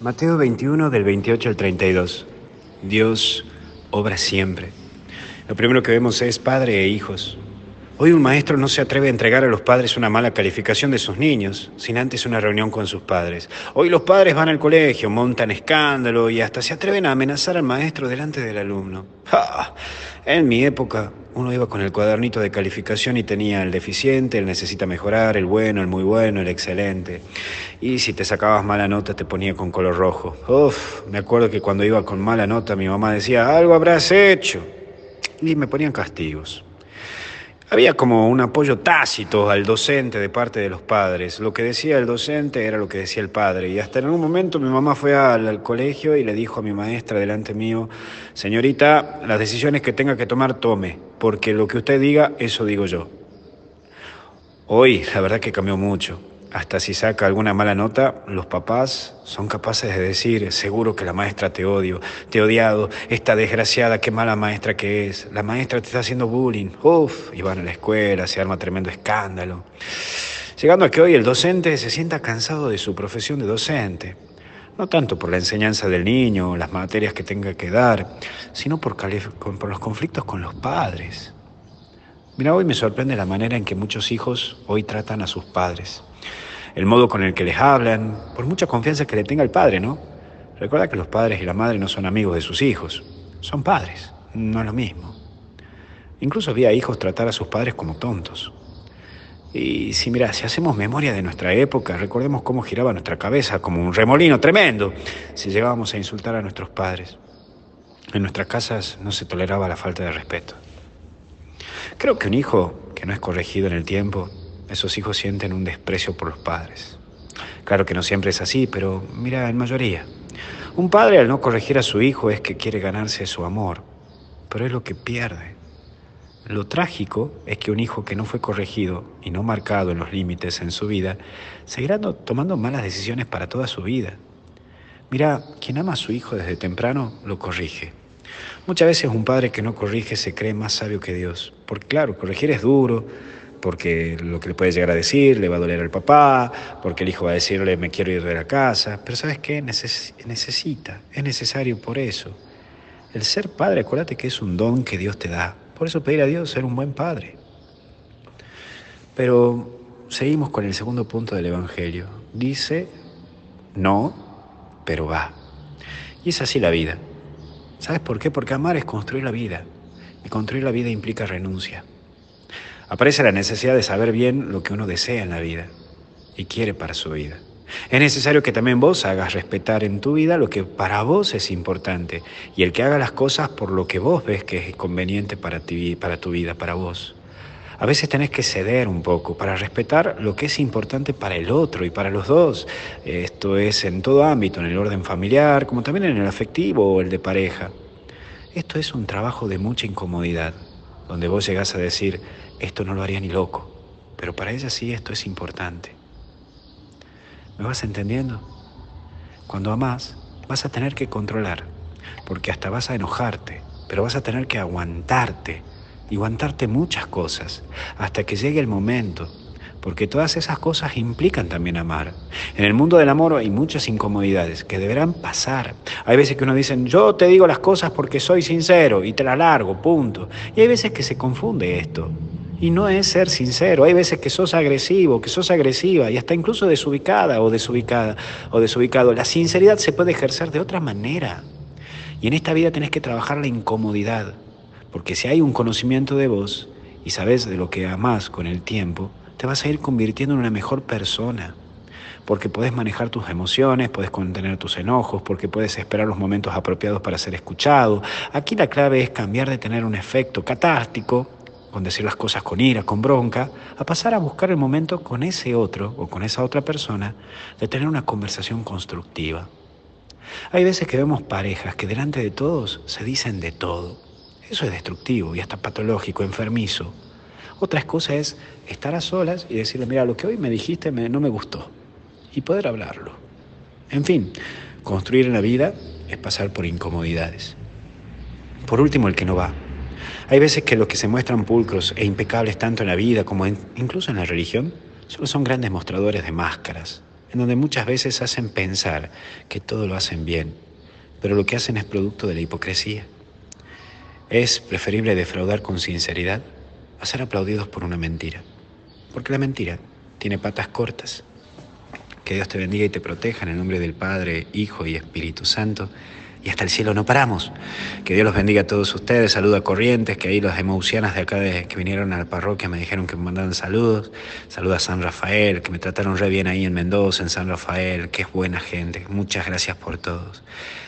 Mateo 21 del 28 al 32. Dios obra siempre. Lo primero que vemos es padre e hijos. Hoy un maestro no se atreve a entregar a los padres una mala calificación de sus niños, sin antes una reunión con sus padres. Hoy los padres van al colegio, montan escándalo y hasta se atreven a amenazar al maestro delante del alumno. En mi época, uno iba con el cuadernito de calificación y tenía el deficiente, el necesita mejorar, el bueno, el muy bueno, el excelente. Y si te sacabas mala nota te ponía con color rojo. Uf, me acuerdo que cuando iba con mala nota mi mamá decía, algo habrás hecho. Y me ponían castigos. Había como un apoyo tácito al docente de parte de los padres. Lo que decía el docente era lo que decía el padre. Y hasta en un momento mi mamá fue al, colegio y le dijo a mi maestra delante mío, señorita, las decisiones que tenga que tomar, tome, porque lo que usted diga, eso digo yo. Hoy, la verdad que cambió mucho. Hasta si saca alguna mala nota, los papás son capaces de decir, seguro que la maestra te odio, te he odiado, esta desgraciada, qué mala maestra que es, la maestra te está haciendo bullying, uff, y van a la escuela, se arma tremendo escándalo. Llegando a que hoy el docente se sienta cansado de su profesión de docente, no tanto por la enseñanza del niño las materias que tenga que dar, sino por, por los conflictos con los padres. Mira, hoy me sorprende la manera en que muchos hijos hoy tratan a sus padres el modo con el que les hablan, por mucha confianza que le tenga el padre, ¿no? Recuerda que los padres y la madre no son amigos de sus hijos, son padres, no es lo mismo. Incluso había hijos tratar a sus padres como tontos. Y si mira, si hacemos memoria de nuestra época, recordemos cómo giraba nuestra cabeza como un remolino tremendo si llegábamos a insultar a nuestros padres. En nuestras casas no se toleraba la falta de respeto. Creo que un hijo que no es corregido en el tiempo esos hijos sienten un desprecio por los padres. Claro que no siempre es así, pero mira, en mayoría. Un padre al no corregir a su hijo es que quiere ganarse su amor, pero es lo que pierde. Lo trágico es que un hijo que no fue corregido y no marcado en los límites en su vida, seguirá tomando malas decisiones para toda su vida. Mira, quien ama a su hijo desde temprano lo corrige. Muchas veces un padre que no corrige se cree más sabio que Dios, porque claro, corregir es duro, porque lo que le puede llegar a decir le va a doler al papá, porque el hijo va a decirle me quiero ir de la casa, pero ¿sabes qué? necesita, es necesario por eso. El ser padre, acuérdate que es un don que Dios te da, por eso pedir a Dios ser un buen padre. Pero seguimos con el segundo punto del Evangelio. Dice, no, pero va. Y es así la vida. ¿Sabes por qué? Porque amar es construir la vida. Y construir la vida implica renuncia aparece la necesidad de saber bien lo que uno desea en la vida y quiere para su vida. Es necesario que también vos hagas respetar en tu vida lo que para vos es importante y el que haga las cosas por lo que vos ves que es conveniente para, ti, para tu vida, para vos. A veces tenés que ceder un poco para respetar lo que es importante para el otro y para los dos. Esto es en todo ámbito, en el orden familiar, como también en el afectivo o el de pareja. Esto es un trabajo de mucha incomodidad, donde vos llegás a decir, esto no lo haría ni loco, pero para ella sí esto es importante. ¿Me vas entendiendo? Cuando amas, vas a tener que controlar, porque hasta vas a enojarte, pero vas a tener que aguantarte y aguantarte muchas cosas hasta que llegue el momento porque todas esas cosas implican también amar. En el mundo del amor hay muchas incomodidades que deberán pasar. Hay veces que uno dice, yo te digo las cosas porque soy sincero y te las largo, punto. Y hay veces que se confunde esto. Y no es ser sincero. Hay veces que sos agresivo, que sos agresiva y hasta incluso desubicada o desubicada o desubicado. La sinceridad se puede ejercer de otra manera. Y en esta vida tenés que trabajar la incomodidad. Porque si hay un conocimiento de vos y sabes de lo que amás con el tiempo, te vas a ir convirtiendo en una mejor persona. Porque puedes manejar tus emociones, puedes contener tus enojos, porque puedes esperar los momentos apropiados para ser escuchado. Aquí la clave es cambiar de tener un efecto catártico con decir las cosas con ira, con bronca, a pasar a buscar el momento con ese otro o con esa otra persona de tener una conversación constructiva. Hay veces que vemos parejas que delante de todos se dicen de todo. Eso es destructivo y hasta patológico, enfermizo. Otra cosa es estar a solas y decirle, mira, lo que hoy me dijiste no me gustó. Y poder hablarlo. En fin, construir en la vida es pasar por incomodidades. Por último, el que no va. Hay veces que los que se muestran pulcros e impecables tanto en la vida como incluso en la religión solo son grandes mostradores de máscaras. en donde muchas veces hacen pensar que todo lo hacen bien, pero lo que hacen es producto de la hipocresía. Es preferible defraudar con sinceridad a ser aplaudidos por una mentira, porque la mentira tiene patas cortas. Que Dios te bendiga y te proteja en el nombre del Padre, Hijo y Espíritu Santo y hasta el cielo no paramos. Que Dios los bendiga a todos ustedes. Saludo a Corrientes, que ahí los emaucianas de acá de, que vinieron a la parroquia me dijeron que me mandaban saludos. Saludo a San Rafael, que me trataron re bien ahí en Mendoza, en San Rafael, que es buena gente. Muchas gracias por todos.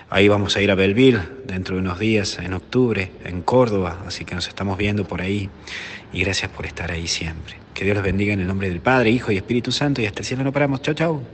Ahí vamos a ir a Belville dentro de unos días, en octubre, en Córdoba, así que nos estamos viendo por ahí. Y gracias por estar ahí siempre. Que Dios los bendiga en el nombre del Padre, Hijo y Espíritu Santo y hasta el cielo no paramos. Chau, chau.